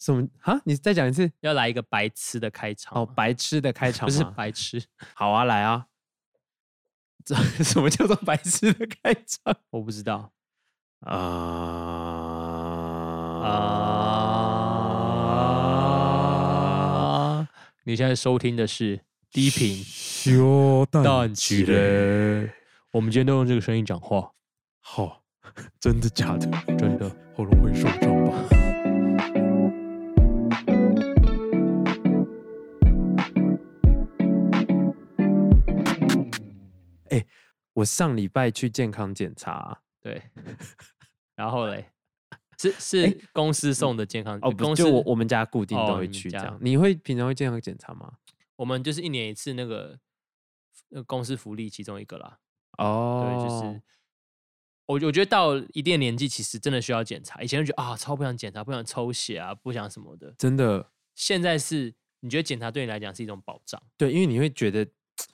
什么？哈，你再讲一次要来一个白痴的开场哦，白痴的开场不是白痴，好啊，来啊！这什么叫做白痴的开场我不知道啊？啊。你现在收听的是低频修蛋起来，我们今天都用这个声音讲话，好，真的假的？真的。喉咙会受伤吧？我上礼拜去健康检查，对，然后嘞，是是公司送的健康哦，不公司就我我们家固定都会去这样。你会平常会健康检查吗？我们就是一年一次那个呃公司福利其中一个啦。哦，对，就是我我觉得到一定年纪，其实真的需要检查。以前就觉得啊，超不想检查，不想抽血啊，不想什么的。真的现在是你觉得检查对你来讲是一种保障？对，因为你会觉得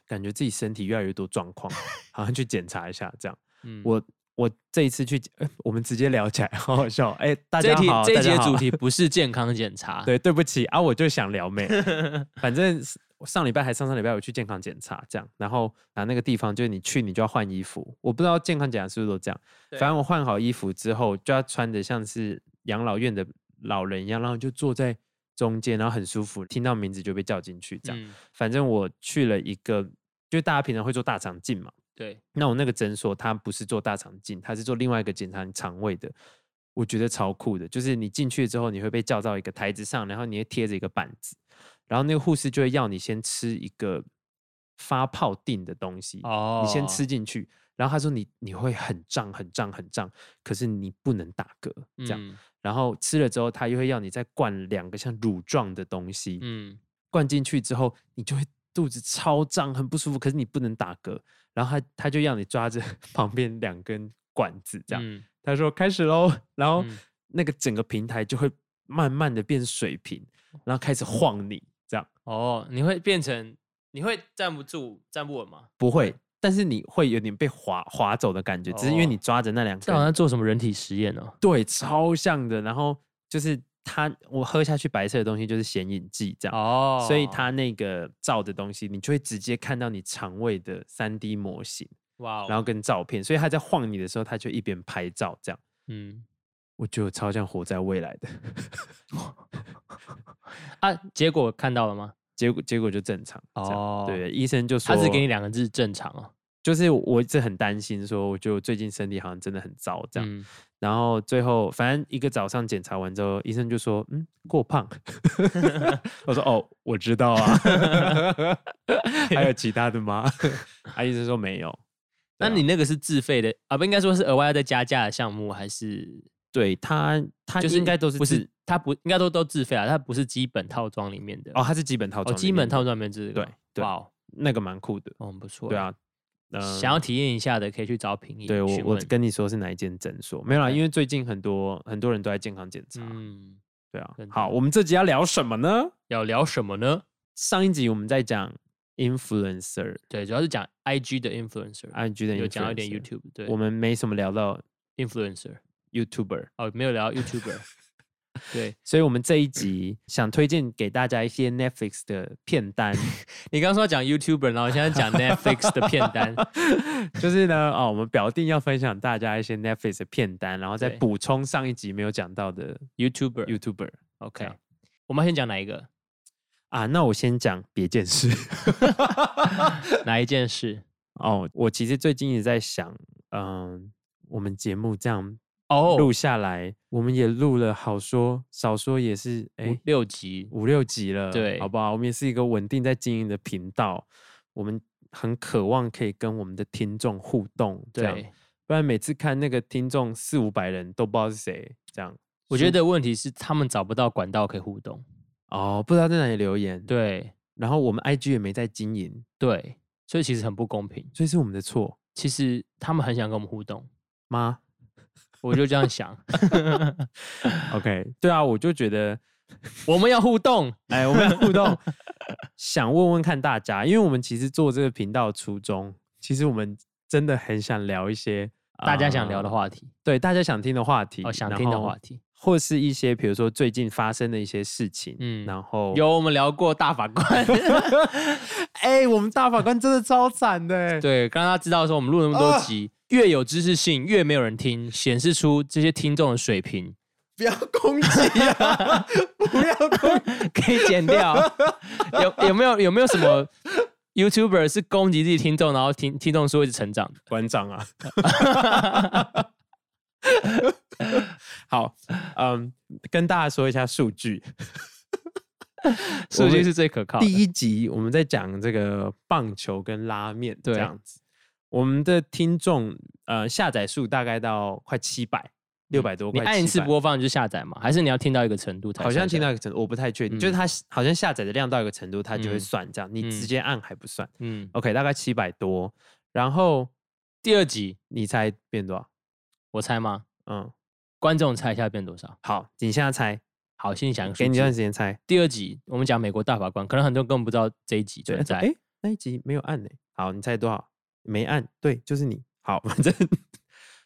感觉自己身体越来越多状况，好像去检查一下这样。嗯，我我这一次去，呃 我们直接聊起来，好好笑。哎、大家好，大家好这一节主题 不是健康检查，对，对不起啊，我就想聊妹，反正我上礼拜还上上礼拜我去健康检查，这样，然后啊那个地方就是你去你就要换衣服，我不知道健康检查是不是都这样，反正我换好衣服之后就要穿的像是养老院的老人一样，然后就坐在中间，然后很舒服，听到名字就被叫进去，这样。嗯，反正我去了一个，就大家平常会做大肠镜嘛，对，那我那个诊所它不是做大肠镜，它是做另外一个检查你肠胃的，我觉得超酷的。就是你进去之后，你会被叫到一个台子上，然后你会贴着一个板子，然后那个护士就会要你先吃一个发泡定的东西，哦，你先吃进去，然后他说你你会很胀很胀很胀，可是你不能打嗝这样，嗯。然后吃了之后，他又会要你再灌两个像乳状的东西，嗯，灌进去之后，你就会肚子超胀，很不舒服，可是你不能打嗝，然后他他就要你抓着 旁边两根管子，这样，嗯。他说开始喽，然后嗯。那个整个平台就会慢慢的变水平，然后开始晃你，这样哦，你会变成你会站不住、站不稳吗？不会，但是你会有点被划划走的感觉，只是因为你哦抓着那两根，这好像做什么人体实验哦。对，超像的，然后就是它我喝下去白色的东西就是显影剂这样。哦，所以它那个照的东西，你就会直接看到你肠胃的三 D 模型，哇哦，然后跟照片。所以它在晃你的时候，它就一边拍照，这样。嗯我觉得我超像活在未来的，啊，结果看到了吗？结果结果就正常。哦对，医生就说，他只给你两个字正常哦。就是我一直很担心，说我觉得我最近身体好像真的很糟这样。嗯，然后最后反正一个早上检查完之后，医生就说，嗯，过胖。我说哦，我知道啊。还有其他的吗？啊，医生说没有。那你那个是自费的啊？不应该说是额外要再加价的项目，还是对他，他就是应该都是不是？他不应该都都自费啊？他不是基本套装里面的哦，他是基本套哦，装，基本套，装里面这个对对哇哦，那个蛮酷的。哦不错。对啊，，嗯想要体验一下的可以去找品仪对我我跟你说是哪一间诊所？没有啦，因为最近很多很多人都在健康检查。嗯，对啊好，我们这集要聊什么呢？要聊什么呢？上一集我们在讲 influencer 对，主要是讲 IG 的 influencer，IG 的有讲到一点 YouTube，对，我们没什么聊到 influencer YouTuber，哦，没有聊 YouTuber，对所以我们这一集想推荐给大家一些 Netflix 的片单，你刚刚说讲 YouTuber，然后现在讲 Netflix 的片单，就是呢，哦，我们表定要分享大家一些 Netflix 的片单，然后再对补充上一集没有讲到的 YouTuber。YouTuber。OK，我们要先讲哪一个？啊，那我先讲别件事。哪一件事？哦，我其实最近也在想，嗯，我们节目这样哦，录下来，我们也录了好说少说也是哎五六集，五六集了，对好不好？我们也是一个稳定在经营的频道，我们很渴望可以跟我们的听众互动，这样，对，不然每次看那个听众四五百人都不知道是谁，这样。我觉得问题是他们找不到管道可以互动。哦，不知道在哪里留言，，对然后我们 IG 也没在经营，对，所以其实很不公平。所以是我们的错其实他们很想跟我们互动，吗我就这样想？OK，对啊，我就觉得，我们要互动。哎，我们要互动，想问问看大家，因为我们其实做这个频道的初衷，其实我们真的很想聊一些大家想聊的呃话题，对大家想听的话题，哦，想听的话题，或是一些比如说最近发生的一些事情，嗯，嗯然后有我们聊过大法官，哎、我们大法官真的超惨的欸，对，刚刚他知道说我们录那么多啊集，越有知识性越没有人听，显示出这些听众的水平，不要攻击啊，不要攻击，可以剪掉。有有没有有没有什么 YouTuber 是攻击自己听众，然后听听众数一直成长的？馆长啊。好，嗯，跟大家说一下数据。数据是最可靠的。第一集我们在讲这个棒球跟拉面这样子，我们的听众呃下载数大概到快七百，六百多，块你按一次播放就下载吗？还是你要听到一个程度才？好像听到，一个程度，我不太确定，就是嗯它好像下载的量到一个程度，它就会嗯算这样，你直嗯接按还不算。嗯，OK，大概七百多，然后第二集你猜变多少？我猜吗？嗯，观众猜一下变多少？好，你现在猜，好，心里想给你一段字时间猜。第二集我们讲美国大法官，可能很多人根本不知道这一集对，存在。哎，那一集没有按呢。好，你猜多少？没按，对，就是你。好，反正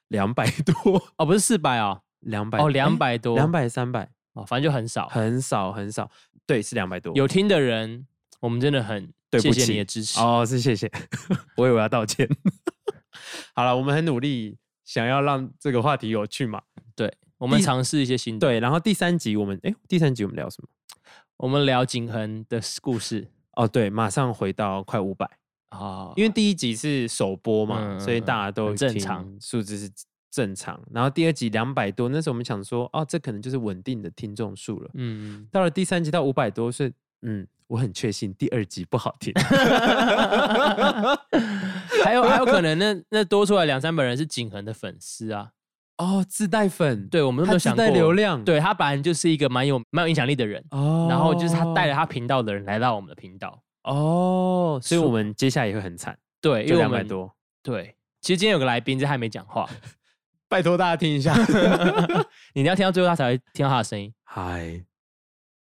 两百多，哦，不是四百哦，两百哦，两百多，两百三百，哦，反正就很少。很少很少。对，是两百多。有听的人，我们真的很对不谢谢起你的支持。哦，是谢谢，我以为要道歉。好了，我们很努力，想要让这个话题有趣嘛。对我们尝试一些新的。，对，然后第三集我们，哎，第三集我们聊什么？我们聊景恒的故事哦，对，马上回到快五百，啊，因为第一集是首播嘛，所以大家都正常数字是正常。然后第二集两百多，那时候我们想说，哦，这可能就是稳定的听众数了。嗯，到了第三集到五百多，是嗯，我很确信第二集不好听。还有还有可能那那多出来两三百人是景恒的粉丝啊。哦，自带粉，对，我们都没有想过流量，对他本来就是一个蛮有蛮有影响力的人，哦，然后就是他带了他频道的人来到我们的频道。哦，所以我们接下来也会很惨，对，因就为两百多。对，其实今天有个来宾，这还没讲话，拜托大家听一下。你一定要听到最后，他才会听到他的声音。嗨，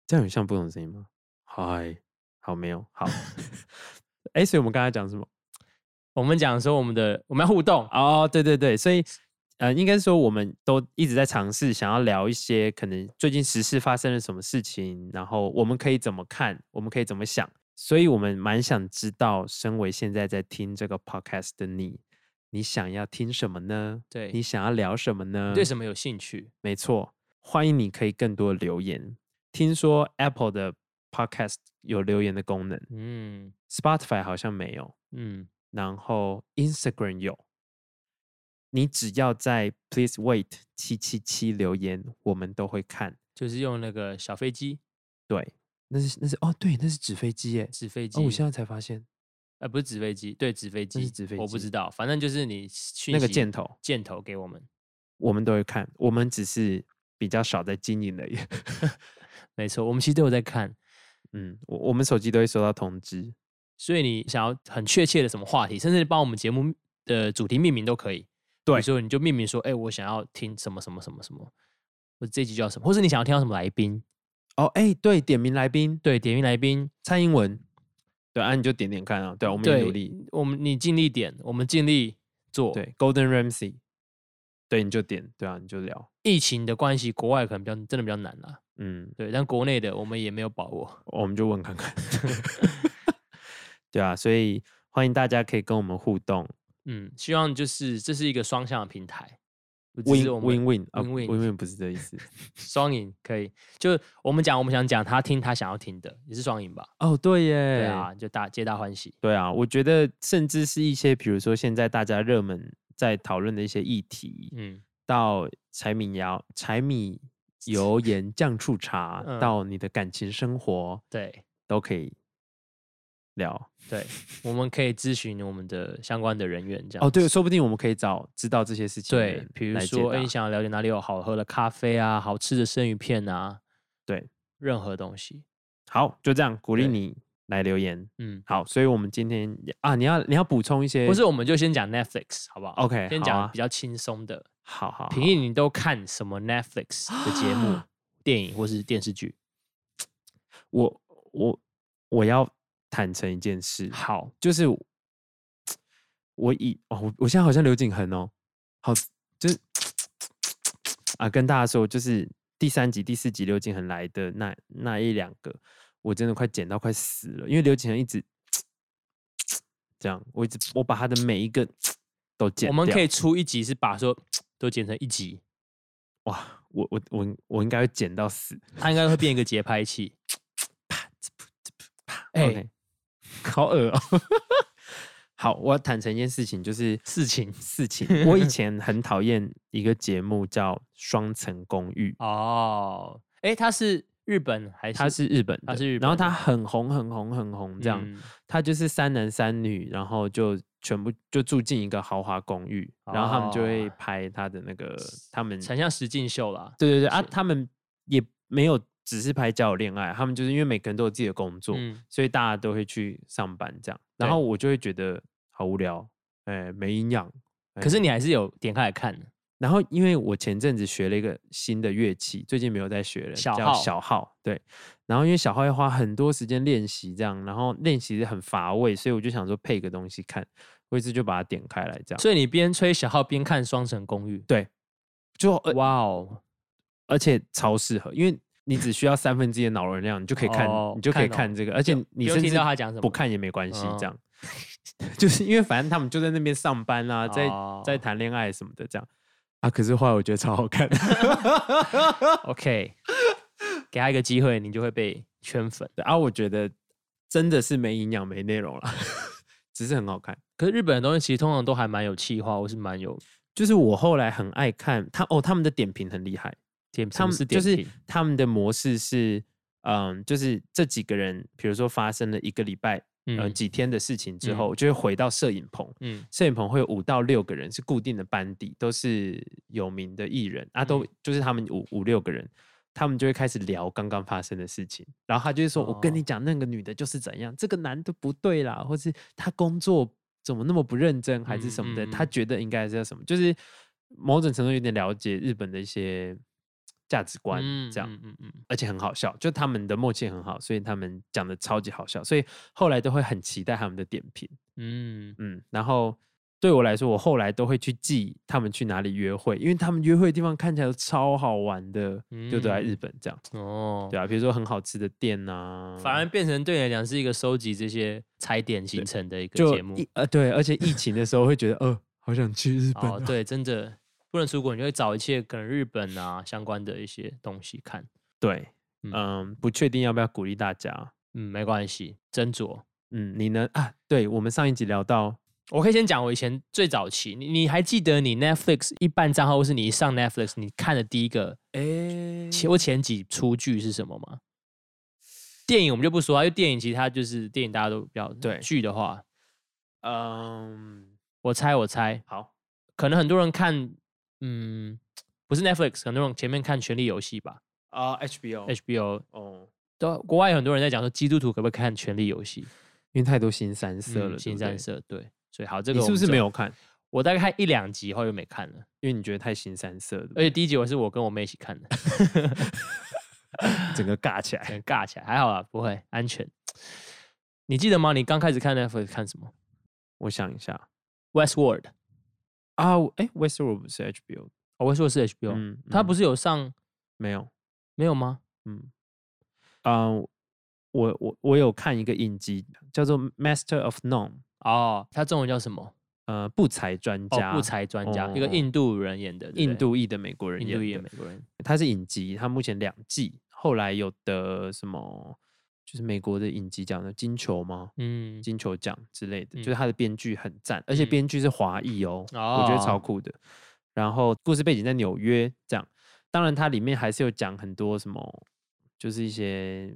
这样有像不同的声音吗？嗨，好没有好。哎，所以我们刚才讲什么？我们讲说我们的我们要互动，哦，对对对，所以呃，应该说我们都一直在尝试想要聊一些可能最近时事发生了什么事情，然后我们可以怎么看，我们可以怎么想，所以我们蛮想知道，身为现在在听这个 podcast 的你，你想要听什么呢？对你想要聊什么呢？你对什么有兴趣？没错，欢迎你可以更多的留言。听说 Apple 的 podcast 有留言的功能嗯，Spotify 好像没有。嗯，然后 Instagram 有，你只要在 Please Wait 七七七留言，我们都会看。就是用那个小飞机、对，那是那是哦，对，那是纸飞机耶。纸飞机。哦，我现在才发现呃不是纸飞机，对纸飞机，是纸飞机我不知道，反正就是你去那个箭头，箭头给我们，我们都会看，我们只是比较少在经营而已。没错，我们其实都有在看。嗯，我我们手机都会收到通知。所以你想要很确切的什么话题，甚至帮我们节目的主题命名都可以。比对所以你就命名说，哎、我想要听什么什么什么什么，或者这集叫什么，或是你想要听到什么来宾，哦，哎，对，点名来宾对，点名来宾，蔡英文，对啊，你就点点看啊。对啊，我们也努力。，我们你尽力点，我们尽力做。，对，Golden Ramsey，对，你就点，对啊，你就聊。疫情的关系，国外可能比较真的比较难啦。嗯，对，但国内的我们也没有把握。我们就问看看。对啊，所以欢迎大家可以跟我们互动嗯，希望就是这是一个双向的平台，，win win win 啊 win-win win win 不是这意思。双赢可以。就我们讲我们想讲，他听他想要听的，也是双赢吧？哦，对耶，对啊，就大皆大欢喜。对啊，我觉得甚至是一些，比如说现在大家热门在讨论的一些议题，嗯，到柴米油、柴米油盐酱醋茶，嗯到你的感情生活对都可以聊。对，我们可以咨询我们的相关的人员，这样哦，对，说不定我们可以找知道这些事情对，比如说，哎，答你想要了解哪里有好喝的咖啡啊，好吃的生鱼片啊，对，任何东西。好，就这样鼓励你来留言。嗯，好，所以我们今天啊，你要你要补充一些，不是，我们就先讲 Netflix 好不好 OK，先讲比较轻松的。好好好平易，你都看什么 Netflix 的节目、电影或是电视剧？我我我要坦诚一件事，好，就是我以哦，我我现在好像刘景恒哦，好，就是啊，跟大家说，就是第三集、第四集刘景恒来的那那一两个，我真的快剪到快死了，因为刘景恒一直这样，我一直我把他的每一个都剪我们可以。出一集是把说都剪成一集，哇，我我我我应该会剪到死。他应该会变一个节拍器。啪哎 OK，好恶哦、好，我要坦诚一件事情，就是事情事情。我以前很讨厌一个节目叫《双层公寓》，哦，哎，它是日本还是？它是日本的，它是日本然后它很红很红很红，这样。嗯它就是三男三女，然后就全部就住进一个豪华公寓，然后他们就会哦拍他的那个他们很像实境秀啦。对对对啊，他们也没有只是拍交友恋爱，他们就是因为每个人都有自己的工作，嗯，所以大家都会去上班这样。然后我就会觉得好无聊，哎、没营养。可是你还是有点开来看的。然后因为我前阵子学了一个新的乐器，最近没有在学了，叫小号小号。对，然后因为小号要花很多时间练习，这样，然后练习很乏味，所以我就想说配个东西看，我一次就把它点开来，这样。所以你边吹小号边看《双城公寓》。对，就呃哇哦，而且超适合，因为你只需要三分之一的脑容量，你就可以看，哦你就可以看这个，而且你甚至到他讲什么不看也没关系，嗯这样。就是因为反正他们就在那边上班啊，在、在哦谈恋爱什么的，这样啊。可是后来我觉得超好看，OK，给他一个机会，你就会被圈粉。对啊，我觉得真的是没营养、没内容了，只是很好看。可是日本的东西其实通常都还蛮有气化，或是蛮有就是我后来很爱看他哦，他们的点评很厉害，点，他们是就是他们的模式是，嗯，就是这几个人，比如说发生了一个礼拜，呃，嗯几天的事情之嗯后，就会回到摄影棚，嗯。摄影棚会有五到六个人是固定的班底，都是有名的艺人啊，都、嗯。就是他们五五六个人，他们就会开始聊刚刚发生的事情，然后他就会说：“我跟你哦。讲，那个女的就是怎样，这个男的不对啦，或是他工作怎么那么不认真，还是什么的，他觉得应该是要什么，就是某种程度有点了解日本的一些价值观，这样。嗯嗯嗯而且很好笑，就他们的默契很好，所以他们讲的超级好笑，所以后来都会很期待他们的点评。嗯嗯，然后对我来说，我后来都会去记他们去哪里约会，因为他们约会的地方看起来都超好玩的，就都在日嗯本这样。哦，对啊，比如说很好吃的店啊、反而变成对你来讲是一个收集这些踩点形成的一个就节目。呃对，而且疫情的时候会觉得，呃，好想去日本、哦，对，真的不能出国，你就会找一切可能日本啊相关的一些东西看。对，嗯嗯，不确定要不要鼓励大家。嗯，没关系，斟酌。嗯，你呢？啊，对，我们上一集聊到，我可以先讲我以前最早期，你你还记得你 Netflix 一办账号，或是你一上 Netflix 你看的第一个哎，前或前几出剧是什么吗？电影我们就不说啊，因为电影其实它就是电影大家都比较对剧的话，嗯，我猜我猜，好，可能很多人看，嗯，不是 Netflix，很多人前面看《权力游戏》吧啊，HBO，，HBO 哦，都国外有很多人在讲说基督徒可不可以看《权力游戏》因为太多新三色了，嗯新三，色对，所以好，这个你是不是没有看？我大概看一两集后又没看了，因为你觉得太新三色了，而且第一集我是我跟我妹一起看的，整个尬起来。很尬起来，还好啊，不会安全。你记得吗？你刚开始看 Netflix 看什么我想一下？Westworld，啊，哎，Westworld 不是 HBO，哦，Westworld 是 HBO，、嗯，他不是是有上没有，没有吗？嗯，啊，我我我有看一个影集叫做《Master of None》，哦，它中文叫什么？呃，不才专哦，家，不才专家，一个哦印度人演的，印度裔的美国？人印度裔演的，美国人，他是影集，他目前两季，后来有的什么，就是美国的影集奖的金球吗？嗯，金球奖之类的，嗯就是他的编剧很赞，而且嗯。编剧是华裔哦，我觉得超哦。酷的。然后故事背景在纽约，这样，当然它里面还是有讲很多什么，就是一些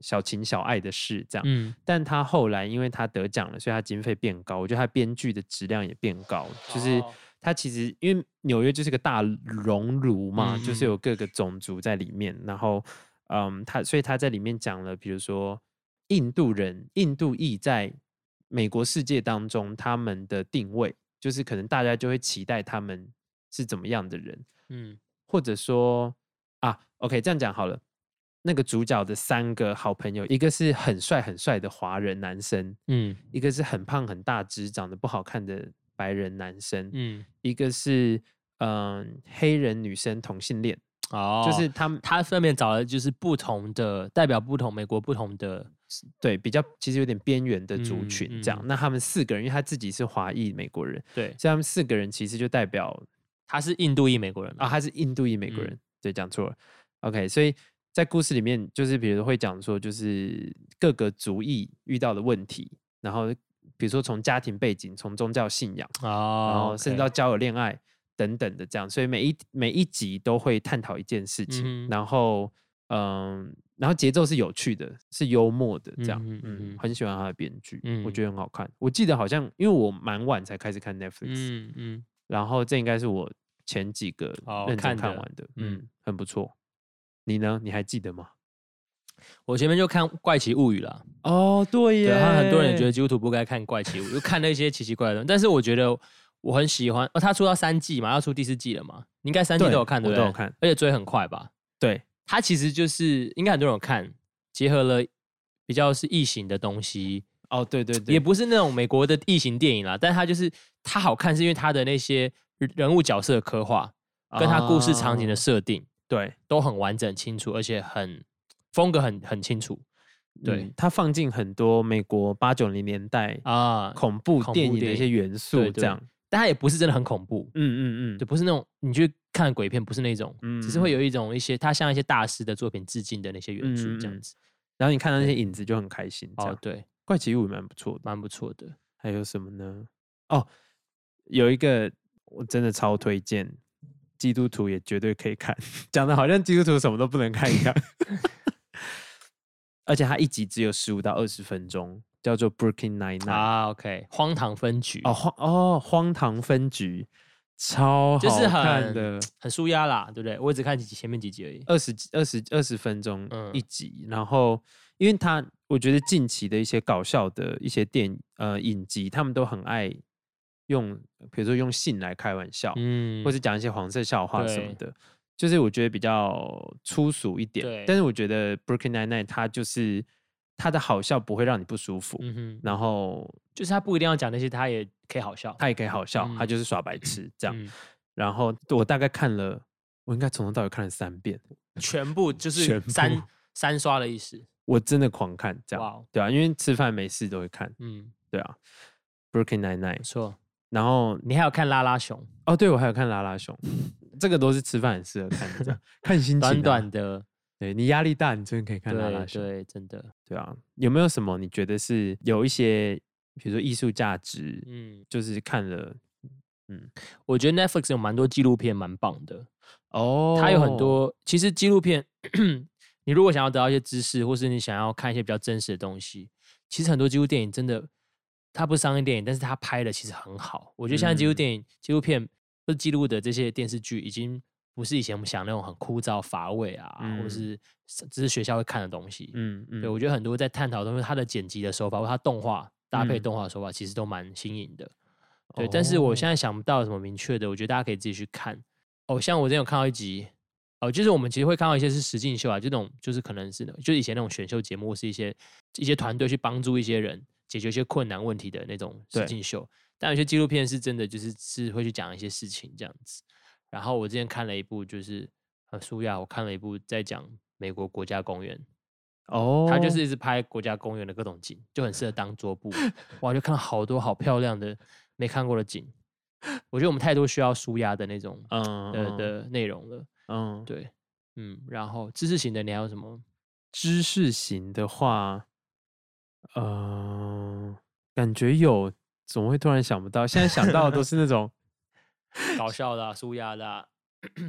小情小爱的事这样。嗯，但他后来因为他得奖了，所以他经费变高，我觉得他编剧的质量也变高，就是哦。他其实因为纽约就是个大熔炉嘛，嗯就是有各个种族在里面，然后嗯，他所以他在里面讲了，比如说印度人、印度裔在美国世界当中他们的定位，就是可能大家就会期待他们是怎么样的人，嗯或者说啊，OK，这样讲好了。那个主角的三个好朋友，一个是很帅很帅的华人男生，嗯一个是很胖很大只、长得不好看的白人男生，嗯，一个是嗯、黑人女生同性恋。哦，就是他们他分别找了就是不同的代表不同美国不同的对比较其实有点边缘的族嗯群这样。嗯那他们四个人，因为他自己是华裔美国人，对，所以他们四个人其实就代表他是印度裔美国人啊，他是印度裔美国嗯人，对，讲错了。OK，所以在故事里面，就是比如会讲说，就是各个族裔遇到的问题，然后比如说从家庭背景、从宗教信仰，哦，然后甚至到交友、恋爱等等的这样，所以每一每一集都会探讨一件事情，嗯然后嗯，然后节奏是有趣的，是幽默的这样，嗯哼嗯嗯，很喜欢他的编剧，嗯我嗯。觉得很好看。我记得好像因为我蛮晚才开始看 Netflix，、嗯嗯，然后这应该是我前几个哦认真看完的，嗯嗯，很不错。你呢？你还记得吗？我前面就看《怪奇物语》了，哦，对对，他很多人也觉得基督徒不该看《怪奇物语》，就看那些奇奇怪怪的但是我觉得我很喜欢，哦，他出到三季嘛，要出第四季了嘛，你应该三季都有看，对不对？我都有看而且追很快吧？对，他其实就是应该很多人有看，结合了比较是异形的东西，哦，对对对，也不是那种美国的异形电影啦，但它就是它好看，是因为它的那些人物角色的刻画，跟他故事场景的哦设定对都很完整清楚，而且很风格很很清楚。对嗯他放进很多美国八九零年代啊，恐怖电影的一些元素，对对这样，但它也不是真的很恐怖，嗯嗯嗯，对，不是那种你去看鬼片，不是那种，只是会嗯有一种一些它向一些大师的作品致敬的那些元素，这嗯嗯嗯样子。然后你看到那些影子就很开心。哦对，怪奇物语蛮不错的。蛮不错的。还有什么呢？哦，有一个我真的超推荐，基督徒也绝对可以看，讲的好像基督徒什么都不能看一样。而且它一集只有十五到二十分钟，叫做 Brooklyn Nine Nine。啊，OK，荒唐分局哦，荒哦，荒唐分局，超就是好看很的，很舒压啦，对不对？我只看几集前面几集而已。二十二十二十分钟嗯一集，然后因为他我觉得近期的一些搞笑的一些电呃影集，他们都很爱用，比如说用性来开玩笑，嗯或者讲一些黄色笑话什么的，就是我觉得比较粗俗一点。但是我觉得 Brooklyn Nine Nine 它就是它的好笑不会让你不舒服，嗯哼，然后就是他不一定要讲那些，他也可以好笑。他也可以好笑，它嗯就是耍白痴这样。嗯然后我大概看了，我应该从头到尾看了三遍，全部就是三三刷的意思。我真的狂看这样。对啊，因为吃饭没事都会看。嗯，对啊，Brooklyn Nine 不 Nine，错。然后你还有看拉拉熊，哦，对我还有看拉拉熊，这个都是吃饭很适合看的，这样 看心情、啊。短短的，对你压力大，你真的可以看拉拉熊。对对，真的，对啊，有没有什么你觉得是有一些，比如说艺术价值，嗯，就是看了嗯。我觉得 Netflix 有蛮多纪录片蛮棒的，哦，它有很多，其实纪录片，你如果想要得到一些知识，或是你想要看一些比较真实的东西，其实很多纪录电影真的，它不是商业电影，但是它拍的其实很好。我觉得现在纪录嗯。电影、纪录片或记录的这些电视剧，已经不是以前我们想那种很枯燥乏味啊，或嗯是只是学校会看的东西。嗯嗯，对我觉得很多在探讨的东西，它的剪辑的手法或它动画搭配嗯动画的手法，其实都蛮新颖的。对，但是我现在在想不到有什么明确的，我觉得大家可以自己去看。哦，像我之前有看到一集，哦，就是我们其实会看到一些是实境秀啊，这种就是可能是那就是以前那种选秀节目，是一些一些团队去帮助一些人解决一些困难问题的那种实对境秀。但有些纪录片是真的，就是是会去讲一些事情这样子。然后我之前看了一部，就是呃舒雅，我看了一部在讲美国国家公园，哦，他就是一直拍国家公园的各种景，就很适合当桌布。哇，就看到好多好漂亮的没看过的景。我觉得我们太多需要舒压的那种嗯嗯的的内容了。嗯，对，嗯，然后知识型的你还有什么？知识型的话，呃，感觉有，怎么会突然想不到？现在想到的都是那种，搞笑的、啊、舒压的、啊。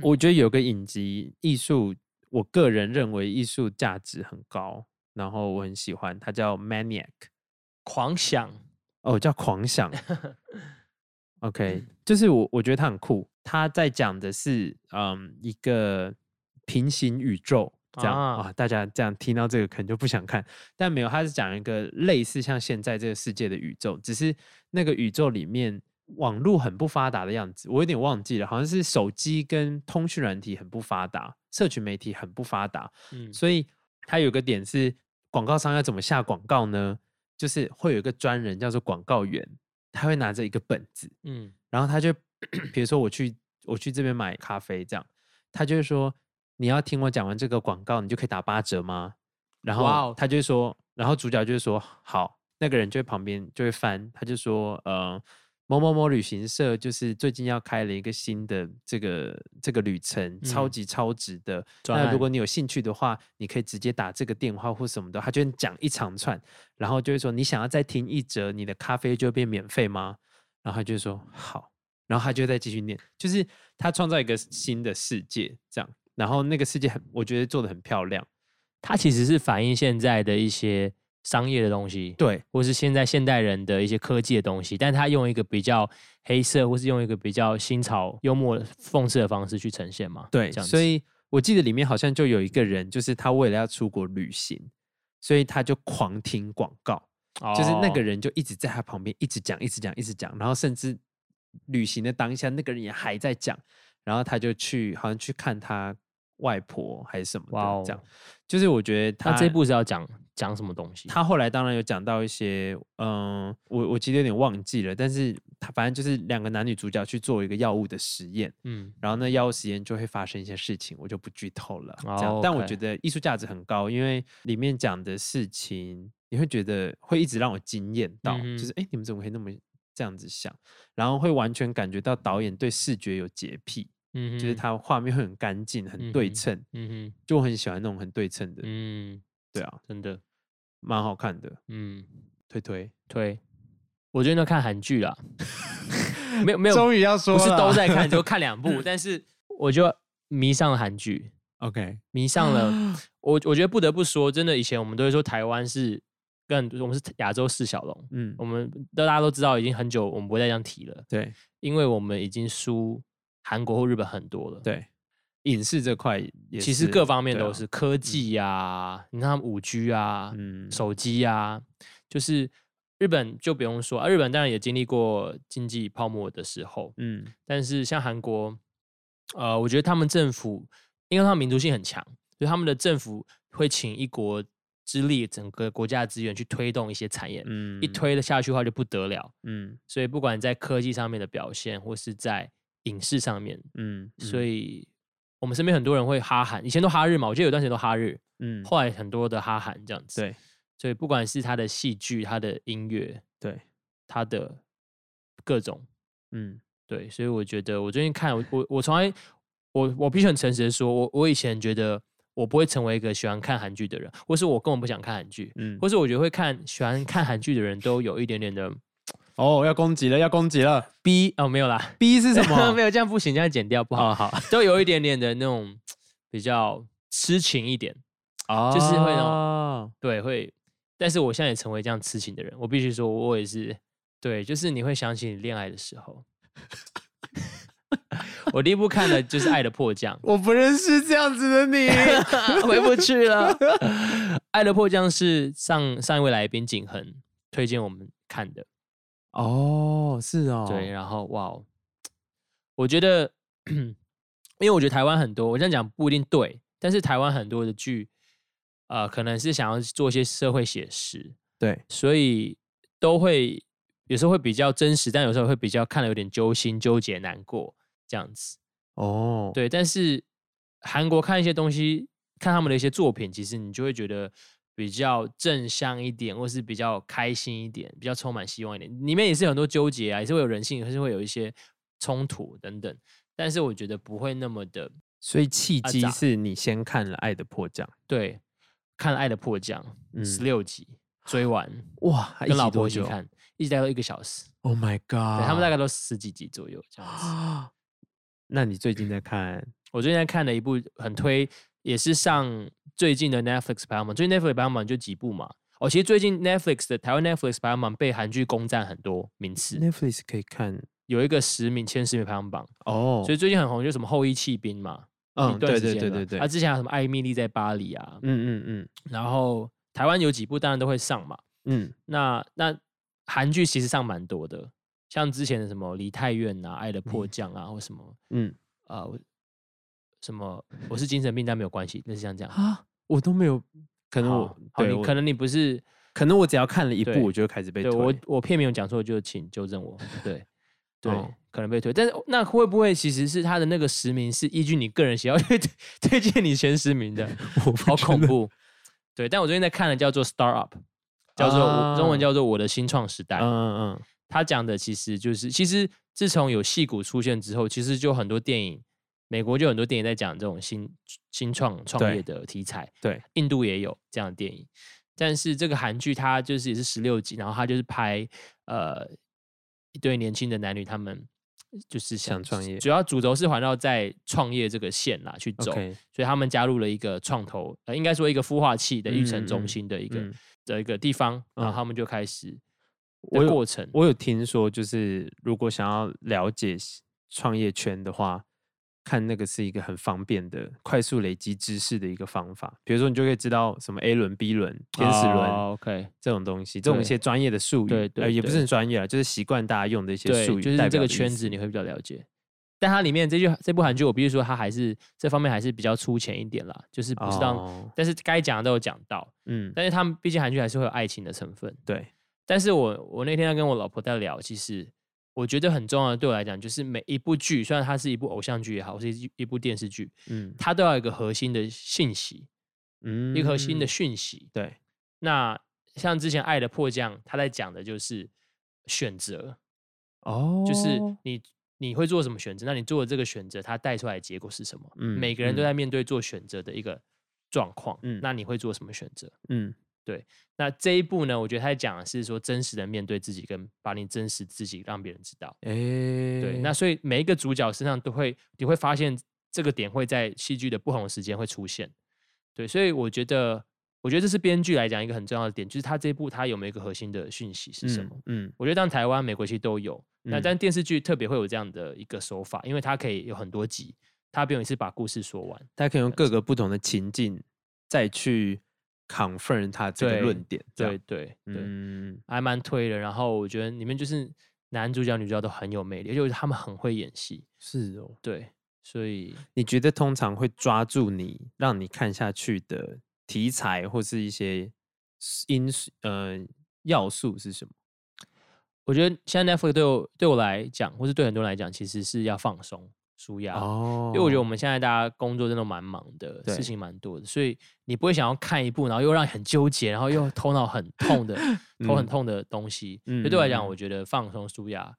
我觉得有个影集艺术，我个人认为艺术价值很高，然后我很喜欢，它叫 Maniac，狂想，哦，叫狂想。OK，就是我我觉得它很酷，它在讲的是嗯一个平行宇宙这样啊啊大家这样听到这个可能就不想看，但没有，它是讲一个类似像现在这个世界的宇宙，只是那个宇宙里面网络很不发达的样子，我有点忘记了，好像是手机跟通讯软体很不发达，社群媒体很不发达，嗯，所以它有个点是广告商要怎么下广告呢？就是会有一个专人叫做广告员，他会拿着一个本子，嗯然后他就 比如说我去我去这边买咖啡这样，他就会说你要听我讲完这个广告，你就可以打八折吗？”然后他就会说，然后主角就会说：“好。”那个人就会旁边就会翻，他就说：“呃，某某某旅行社就是最近要开了一个新的这个这个旅程，超嗯级超值的。专那如果你有兴趣的话，你可以直接打这个电话或什么的。”他就会讲一长串，然后就会说：“你想要再听一折，你的咖啡就会变免费吗？”然后他就说：“好。”然后他就再继续念，就是他创造一个新的世界，这样。然后那个世界很，我觉得做的很漂亮。它其实是反映现在的一些商业的东西，对，或是现在现代人的一些科技的东西，但他用一个比较黑色，或是用一个比较新潮、幽默、讽刺的方式去呈现嘛。对，所以我记得里面好像就有一个人，就是他为了要出国旅行，所以他就狂听广告，就是那个哦人就一直在他旁边一直讲，一直讲，一直讲，然后甚至旅行的当下，那个人也还在讲，然后他就去好像去看他外婆还是什么的，哇这样哦，就是我觉得他那这一部是要讲讲什么东西？他后来当然有讲到一些，嗯，我我其实有点忘记了，但是他反正就是两个男女主角去做一个药物的实验，嗯，然后呢，药物实验就会发生一些事情，我就不剧透了。这样，哦但我觉得艺术价值很高，因为里面讲的事情，你会觉得会一直让我惊艳到，嗯就是哎，诶你们怎么可以那么这样子想？然后会完全感觉到导演对视觉有洁癖，嗯，就是它画面会很干净、很对称，嗯哼，就我很喜欢那种很对称的，嗯，对啊，真的，蛮好看的，嗯，推推。推。我最近都看韩剧啦，没有没有，终于要说不是都在看，就。看两部，但是 我就迷上了韩剧，OK，迷上了。我我觉得不得不说，真的，以前我们都会说台湾是更我们是亚洲四小龙，嗯。我，们都大家都知道，已经很久我们不会再这样提了，对。因为我们已经输韩国或日本很多了。，对，影视这块也其实各方面都是科技呀、你看五 G 啊，嗯。手机啊，就是日本就不用说啊，日本当然也经历过经济泡沫的时候，嗯。但是像韩国，呃，我觉得他们政府，因为他们民族性很强，所以他们的政府会请一国之力，整个国家的资源去推动一些产业，嗯。一推了下去的话就不得了。嗯。所以不管在科技上面的表现，或是在影视上面，嗯，所以以我们身边很多人会哈韩，以前都哈日嘛，我记得有段时间都哈日，嗯。后来很多的哈韩这样子。，对。所以不管是他的戏剧、他的音乐、对。他的各种嗯。对，所以我觉得我最近看我我我从来我我必须很诚实的说，我我以前觉得我不会成为一个喜欢看韩剧的人，或是我根本不想看韩剧，嗯。或是我觉得会看喜欢看韩剧的人都有一点点的哦要攻击了要攻击了。B 哦没有啦，，B 是什么？没有这样不行，这样剪掉不好，哦好。都有一点点的那种比较痴情一点，哦。就是会那种种对，会，但是我现在也成为这样痴情的人，我必须说，我也是，对，就是你会想起你恋爱的时候。我第一部看的就是《爱的迫降。我不认识这样子的你。》，回不去了。《爱的迫降》是上上一位来宾景恒推荐我们看的，哦，是哦，对，，然后哇哦，我觉得，因为我觉得台湾很多，我这样讲不一定对，但是台湾很多的剧，呃，可能是想要做一些社会写实，对，所以都会有时候会比较真实，但有时候会比较看了有点揪心、纠结、难过这样子。哦，对，但是韩国看一些东西，看他们的一些作品，其实你就会觉得比较正向一点，或是比较开心一点，比较充满希望一点。里面也是有很多纠结啊，也是会有人性，还是会有一些冲突等等。但是我觉得不会那么的所以契机是你先看了《爱的迫降对。看《爱的迫降》嗯十六集追完，》，哇，跟老婆一起看，一直待到一个小时。？Oh my god！他们大概都十几集左右这样子。啊，那你最近在看？我最近在看了一部很推，也是上最近的 Netflix 排行榜。最近 Netflix 排行榜就几部嘛。哦，其实最近 Netflix 的台湾 Netflix 排行榜被韩剧攻占很多名次，Netflix 可以看有一个十名前十名排行榜，哦，所以最近很红，就是什么后羿弃兵嘛，嗯，段对对对对对，啊，之前还有什么艾米丽在巴黎啊，嗯嗯嗯然后台湾有几部当然都会上嘛。嗯嗯，那那韩剧其实上蛮多的，像之前的什么《梨泰院》啊，《爱的迫降》啊，或什么嗯呃我什么我是精神病，但没有关系，类似像这样。啊，我都没有，可能我对可能你不是可能我只要看了一对部，我就会开始被推。对我我片名有讲错，就请纠正我。对，对，哦可能被推。但是那会不会其实是他的那个实名是依据你个人喜好去推推荐你前十名的？我不好觉得。恐怖。对，但我最近在看的叫做《Star Up》，叫做、我中文啊叫做《我的新创时代》。嗯嗯嗯，他讲的其实就是，其实自从有戏骨出现之后，其实就很多电影，美国就很多电影在讲这种新新创创业的题材，对，印度也有这样的电影。但是这个韩剧它就是也是十六集，然后它就是拍呃一对年轻的男女，他们就是想创业主要主轴是环绕在创业这个线啦去走所以他们加入了一个创投，呃，应该说一个孵化器的育成中心的一个、嗯的一个地方，然后嗯他们就开始我有的过程。我有听说，就是如果想要了解创业圈的话，看那个是一个很方便的、快速累积知识的一个方法。比如说，你就可以知道什么 A 轮、B 轮、天使轮、哦，OK，这种东西，这种一些专业的术语，对对呃，也不是很专业啊，就是习惯大家用的一些，术语，就是这个圈子你会比较了解。但它里面这句这部韩剧，我必须说，它还是这方面还是比较粗浅一点啦，就是不是当，哦但是该讲的都有讲到。嗯，但是他们毕竟韩剧还是会有爱情的成分。对，但是我我那天在跟我老婆在聊，其实我觉得很重要的，对我来讲，就是每一部剧，虽然它是一部偶像剧也好，是一一部电视剧，嗯它都要有一个核心的信息，嗯一个核心的讯息。对，那像之前《爱的迫降》，他在讲的就是选择，哦，就是你你会做什么选择，那你做的这个选择，它带出来的结果是什么？嗯每个人都嗯在面对做选择的一个状况，嗯那你会做什么选择？嗯那这一步呢，我觉得他在讲的是说真实的面对自己，跟把你真实自己让别人知道。哎，对，那所以每一个主角身上都会，你会发现这个点会在戏剧的不同的时间会出现。对，所以我觉得，我觉得这是编剧来讲一个很重要的点，就是他这一部他有没有一个核心的讯息是什么？嗯？嗯我觉得当台湾、美国其实都有，那嗯但电视剧特别会有这样的一个手法，因为它可以有很多集，它不用一次把故事说完。它可以用各个不同的情境再去 confirm 他这个论点，这对样，对对，嗯，还蛮推的。然后我觉得里面就是男主角、女主角都很有魅力，而且他们很会演戏。是哦。对，所以你觉得通常会抓住你，让你看下去的题材或是一些因素呃要素是什么？我觉得现在 Netflix 对我对我来讲，或是对很多人来讲，其实是要放松、舒压。哦因为我觉得我们现在大家工作真的蛮忙的，事情蛮多的，所以你不会想要看一部，然后又让你很纠结，然后又头脑很痛的、头很嗯痛的东西。嗯所以对我来讲，我觉得放松、舒压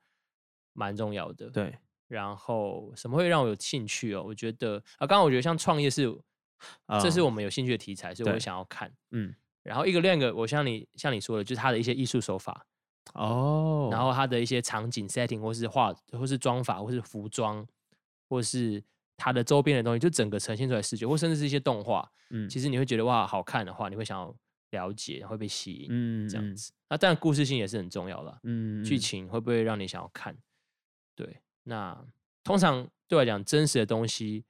蛮重要的。。对，然后什么会让我有兴趣哦？我觉得啊，刚刚我觉得像创业是，这是啊我们有兴趣的题材，所以我想要看。嗯然后一个另一个，我像你像你说的，就是他的一些艺术手法，哦，然后它的一些场景 setting，或是画，或是妆法，或是服装，或是它的周边的东西，就整个呈现出来视觉，或甚至是一些动画，嗯其实你会觉得哇好看的话，你会想要了解，会被吸引，嗯这样子。那当然故事性也是很重要的，嗯剧情会不会让你想要看？对，那通常对我来讲，真实的东西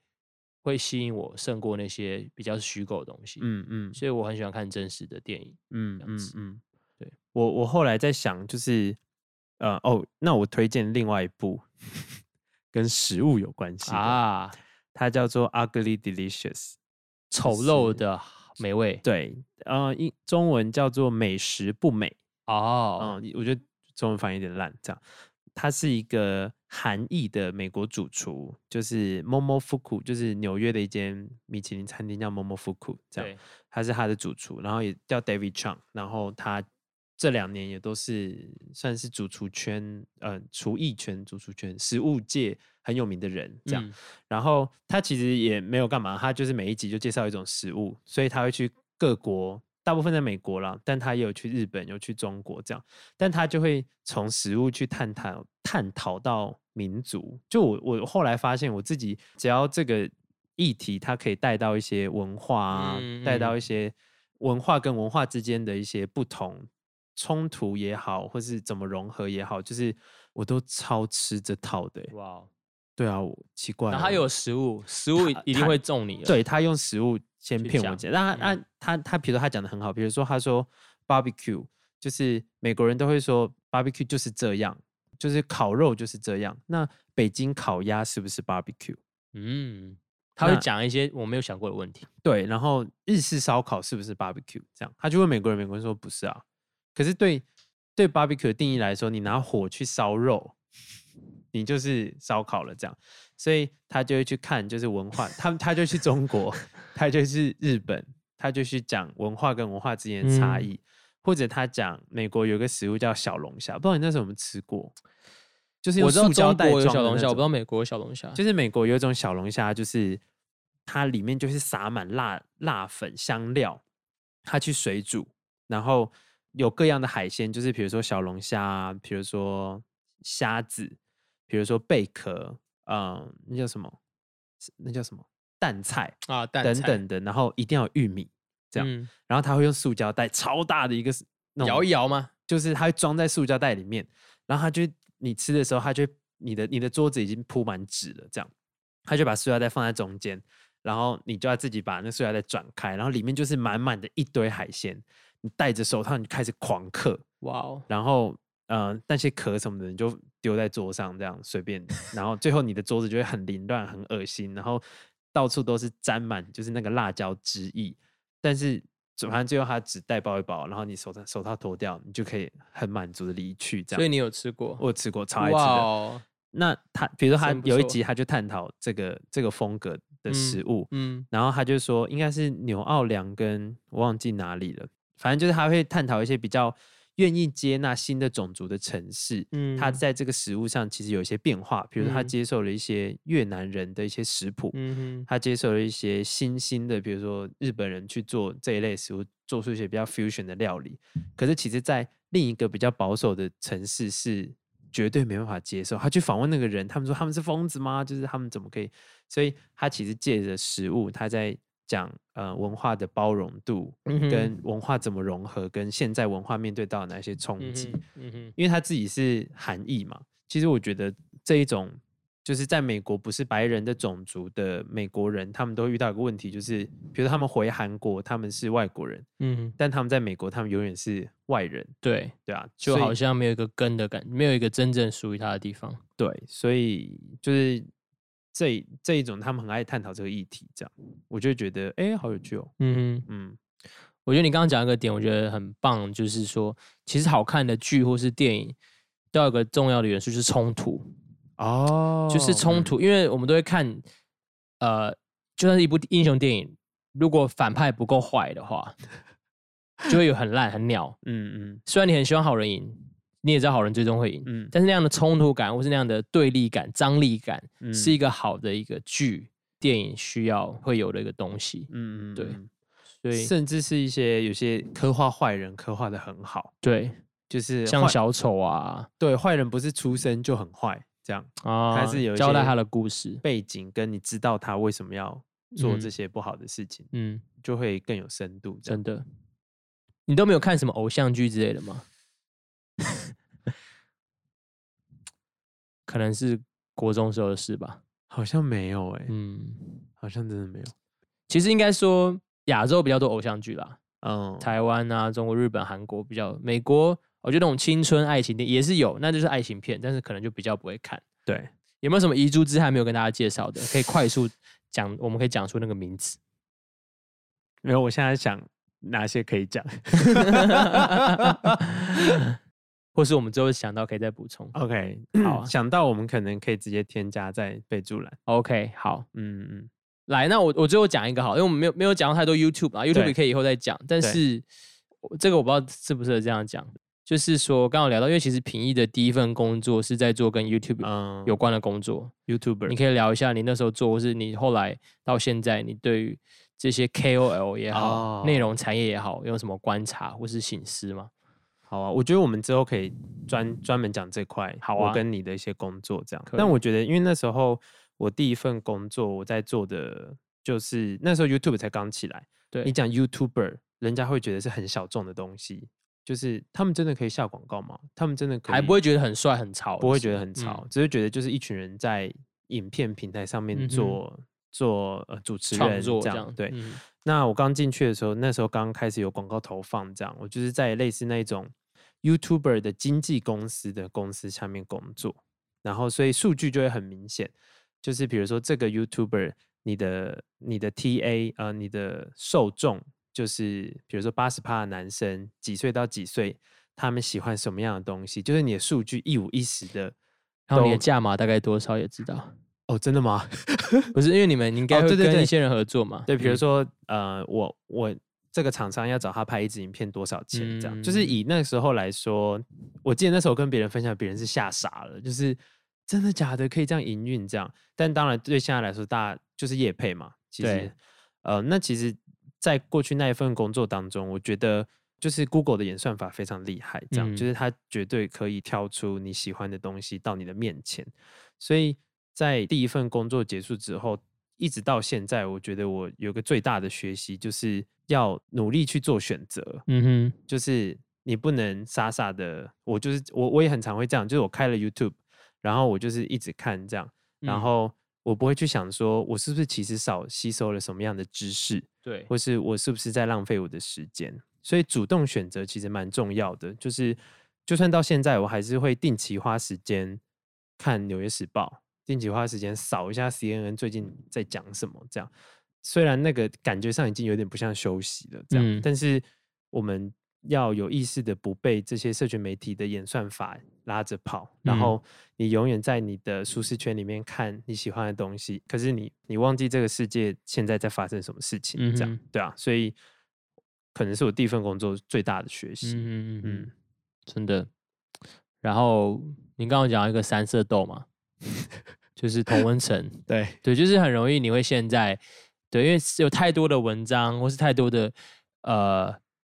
会吸引我胜过那些比较虚构的东西。嗯嗯所以我很喜欢看真实的电影。嗯这样子嗯嗯，对我我后来在想，就是呃哦，那我推荐另外一部跟食物有关系，啊，它叫做《Ugly Delicious》。丑陋的美味对，呃，英中文叫做美食不美。哦，嗯，我觉得中文翻译有点烂。这样，他是一个韩裔的美国主厨，就是 Momofuku，就是纽约的一间米其林餐厅叫 Momofuku，这样对，他是他的主厨，然后也叫 David Chang，然后他这两年也都是算是主厨圈，呃，厨艺圈、主厨圈、食物界很有名的人，这样。嗯然后他其实也没有干嘛，他就是每一集就介绍一种食物，所以他会去各国，大部分在美国啦，但他也有去日本，有去中国这样，但他就会从食物去探讨探讨到民族。就我我后来发现，我自己只要这个议题，它可以带到一些文化啊，嗯带到嗯一些文化跟文化之间的一些不同。冲突也好，或是怎么融合也好，就是我都超吃这套的欸、哇哦，对啊，我奇怪了。然后它有食物，食物一定它会中你了。对他用食物先骗我姐，那他嗯他他他，比如说他讲的很好，比如说他说 barbecue，就是美国人都会说 barbecue 就是这样，就是烤肉就是这样。那北京烤鸭是不是 barbecue？嗯，他会那讲一些我没有想过的问题。对，然后日式烧烤是不是 barbecue？这样他就问美国人，美国人说不是啊。可是对对 barbecue 的定义来说，你拿火去烧肉，你就是烧烤了这样，所以他就会去看就是文化，他他就去中国，他就是日本，他就去讲文化跟文化之间的差嗯异，或者他讲美国有个食物叫小龙虾，不知道你那时候有没有吃过？就是我知道中国有小龙虾，我不知道美国有小龙虾。就是美国有一种小龙虾，就是它里面就是撒满辣辣粉香料，它去水煮，然后有各样的海鲜，就是比如说小龙虾啊，比如说虾子，比如说贝壳，嗯，那叫什么？那叫什么？蛋菜啊，蛋菜等等的，然后一定要有玉米，这样嗯然后他会用塑胶袋超大的一个摇一摇吗？就是它会装在塑胶袋里面，然后它就你吃的时候，它就你的你的桌子已经铺满纸了，这样，它就把塑料袋放在中间，然后你就要自己把那塑料袋转开，然后里面就是满满的一堆海鲜，你戴着手套你就开始狂嗑，哇哦，然后呃那些壳什么的你就丢在桌上这样随便，然后最后你的桌子就会很凌乱很恶心，然后到处都是沾满就是那个辣椒汁液，但是反正最后他只带包一包，然后你手套手套脱掉，你就可以很满足的离去这样。所以你有吃过？我有吃过，超爱吃的。那他比如说他有一集他就探讨这个这个风格的食物，嗯然后他就说应该是纽奥良跟我忘记哪里了，反正就是他会探讨一些比较愿意接纳新的种族的城市，嗯他在这个食物上其实有一些变化，比如说他嗯接受了一些越南人的一些食谱，嗯哼，他接受了一些新兴的，比如说日本人去做这一类食物，做出一些比较 fusion 的料理。可是其实，在另一个比较保守的城市是绝对没办法接受。他去访问那个人，他们说他们是疯子吗？就是他们怎么可以？所以他其实借着食物，他在讲呃文化的包容度嗯跟文化怎么融合，跟现在文化面对到哪些冲嗯击。哼嗯哼，因为他自己是韩裔嘛，其实我觉得这一种就是在美国不是白人的种族的美国人，他们都会遇到一个问题，就是比如他们回韩国，他们是外国人，嗯哼，但他们在美国，他们永远是外人，对，对啊，就好像没有一个根的感，没有一个真正属于他的地方。对，所以就是这一这一种他们很爱探讨这个议题，这样。我就觉得哎、好有趣哦，嗯哼，嗯我觉得你刚刚讲一个点，我觉得很棒，就是说，其实好看的剧或是电影，都要有个重要的元素，就是冲突，哦就是冲，突，因为我们都会看，呃，就算是一部英雄电影，如果反派不够坏的话，就会有很烂很鸟。嗯嗯。虽然你很希望好人赢，你也知道好人最终会赢，嗯但是那样的冲突感或是那样的对立感、张力感，嗯是一个好的一个剧电影需要会有的一个东西。嗯嗯，对嗯所以甚至是一些有些刻画坏人刻画的很好，对，就是像小丑啊对坏人不是出生就很坏，这样啊，是有交代他的故事。背景跟你知道他为什么要做这嗯些不好的事情，嗯，就会更有深度。真的，你都没有看什么偶像剧之类的吗？可能是国中时候的事吧。好像没有哎、嗯，好像真的没有。其实应该说亚洲比较多偶像剧啦，嗯，台湾啊、中国、日本、韩国比较，美国我觉得那种青春爱情片也是有，那就是爱情片，但是可能就比较不会看。对，有没有什么遗珠之憾没有跟大家介绍的？可以快速讲，我们可以讲出那个名字。没有。我现在想哪些可以讲。或是我们之后想到可以再补充。OK，好啊想到我们可能可以直接添加在备注栏。OK，好，嗯嗯。来，那我我最后讲一个好，因为我们没有没有讲到太多 YouTube 啊，YouTube 也可以以后再讲，但是我这个我不知道适不适合这样讲，就是说刚刚聊到，因为其实平易的第一份工作是在做跟 YouTube 嗯，有关的工作，YouTuber，你可以聊一下你那时候做，或是你后来到现在，你对于这些 KOL 也好，内哦容产业也好，有什么观察或是醒思吗？好啊，我觉得我们之后可以专专门讲这块，好啊我跟你的一些工作这样。但我觉得，因为那时候我第一份工作我在做的就是那时候 YouTube 才刚起来，对，你讲 YouTuber，人家会觉得是很小众的东西，就是他们真的可以下广告吗？他们真的可以还不会觉得很帅很潮，不会觉得很潮，嗯只是觉得就是一群人在影片平台上面嗯做、做呃主持人作这样。对。嗯那我刚进去的时候，那时候刚开始有广告投放，这样我就是在类似那种 YouTuber 的经纪公司的公司下面工作，然后所以数据就会很明显，就是比如说这个 YouTuber 你的你的 TA 呃你的受众就是比如说八十趴的男生几岁到几岁，他们喜欢什么样的东西，就是你的数据一五一十的然后你的都价码大概多少也知道，哦，真的吗？不是因为你们应该会跟一些人合作嘛？对，比如嗯说呃，我我这个厂商要找他拍一支影片多少钱？这样、就是嗯以那时候来说，我记得那时候跟别人分享，别人是吓傻了，就是真的假的可以这样营运这样？但当然对现在来说，大家就是业配嘛，其对实呃，那其实在过去那一份工作当中，我觉得。就是 Google 的演算法非常厉害，这样、嗯就是它绝对可以挑出你喜欢的东西到你的面前，所以在第一份工作结束之后，一直到现在，我觉得我有个最大的学习，就是要努力去做选择。嗯哼，就是你不能傻傻的，我就是我，我也很常会这样，就是我开了 YouTube，然后我就是一直看这样，然嗯后我不会去想说，我是不是其实少吸收了什么样的知识，对，或是我是不是在浪费我的时间。所以主动选择其实蛮重要的，就是就算到现在，我还是会定期花时间看《纽约时报》，定期花时间扫一下 CNN 最近在讲什么。这样，虽然那个感觉上已经有点不像休息了，这样，嗯但是我们要有意识的不被这些社群媒体的演算法拉着跑，然嗯后你永远在你的舒适圈里面看你喜欢的东西，可是你你忘记这个世界现在在发生什么事情，这样、嗯对啊，所以可能是我第一份工作最大的学习。嗯嗯嗯嗯嗯，真的。然后你刚刚讲一个三色豆嘛，就是同温层，对，对，就是很容易你会陷在，对，因为有太多的文章或是太多的呃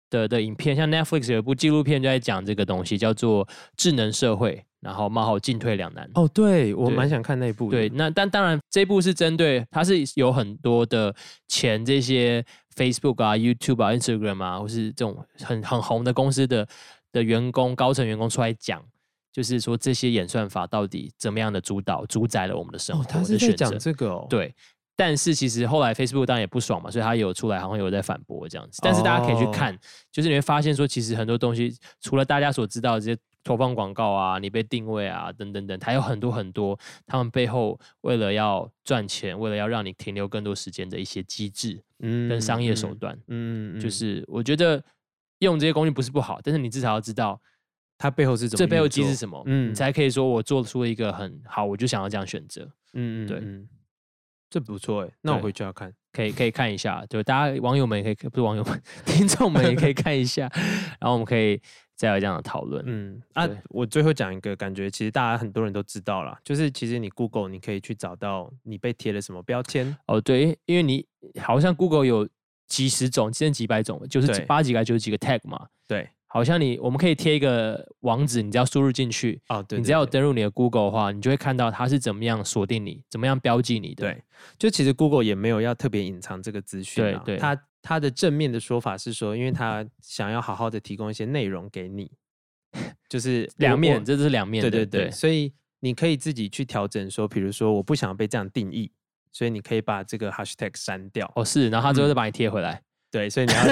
的的影片，像 Netflix 有一部纪录片就在讲这个东西，叫做智能社会，然后冒号进退两难。哦，对我对蛮想看那部的。对，那但当然这部是针对它是有很多的前这些 Facebook 啊、YouTube 啊、Instagram 啊，或是这种很很红的公司的的员工、高层员工出来讲，就是说这些演算法到底怎么样的主导、主宰了我们的生活哦，他是在。讲这个哦。，对，但是其实后来 Facebook 当然也不爽嘛，所以他有出来好像有在反驳这样子。但是大家可以去哦看，就是你会发现说，其实很多东西除了大家所知道的这些投放广告啊、你被定位啊等等等，还有很多很多他们背后为了要赚钱，为了要让你停留更多时间的一些机制嗯跟商业手段。嗯，嗯，嗯就是我觉得用这些工具不是不好，但是你至少要知道它背后是怎么这背后机制是什么，嗯你才可以说我做出了一个很好，我就想要这样选择。嗯嗯，对嗯，这不错哎，那我回去要看。可以可以看一下，就大家网友们也可以，不是网友们，听众们也可以看一下，然后我们可以再有这样的讨论。嗯啊，我最后讲一个，感觉其实大家很多人都知道了，就是其实你 Google 你可以去找到你被贴了什么标签。哦，对，因为你好像 Google 有几十种，甚至几百种，就是对八几个、九十几个 tag 嘛。对，好像你我们可以贴一个网址，你只要输入进去，哦，对，你只要登入你的 Google 的话，你就会看到它是怎么样锁定你，怎么样标记你的。对，就其实 Google 也没有要特别隐藏这个资讯啊，对对它它的正面的说法是说，因为它想要好好的提供一些内容给你，就是两面，我这是两面的。对对对，所以你可以自己去调整说，比如说我不想被这样定义，所以你可以把这个 hashtag 删掉。哦是，然后他最后嗯再把你贴回来。对，所以你要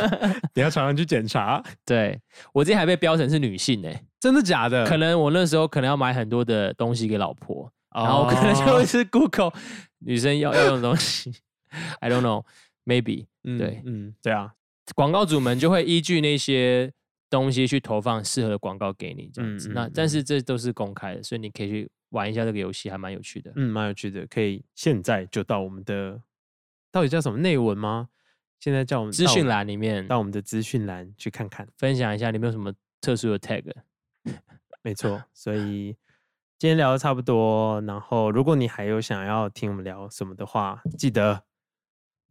你要常常去检查，对我之前还被标成是女性呢、真的假的？可能我那时候可能要买很多的东西给老婆，然后可能就是 Google 女生要要用的东西，I don't know，maybe 嗯对嗯，对啊，广告主们就会依据那些东西去投放适合的广告给你这样子。那但是这都是公开的，所以你可以去玩一下这个游戏，还蛮有趣的。嗯，蛮有趣的，可以现在就到我们的到底叫什么内文吗？现在叫我们资讯栏里面到我们的资讯栏去看看。分享一下，你们有什么特殊的 tag？没错，所以今天聊的差不多。然后，如果你还有想要听我们聊什么的话，记得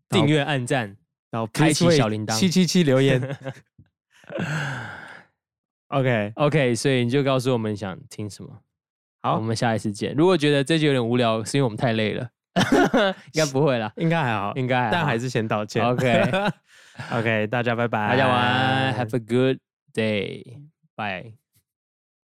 订阅、按赞。然后开启小铃铛七七七留言。OK，OK，所以你就告诉我们想听什么。好我们下一次见。如果觉得这集有点无聊，是因为我们太累了，应该不会啦，应该还好，应该还好。但还是先道歉。OK OK，大家拜拜，大家晚安，Have a good day，bye。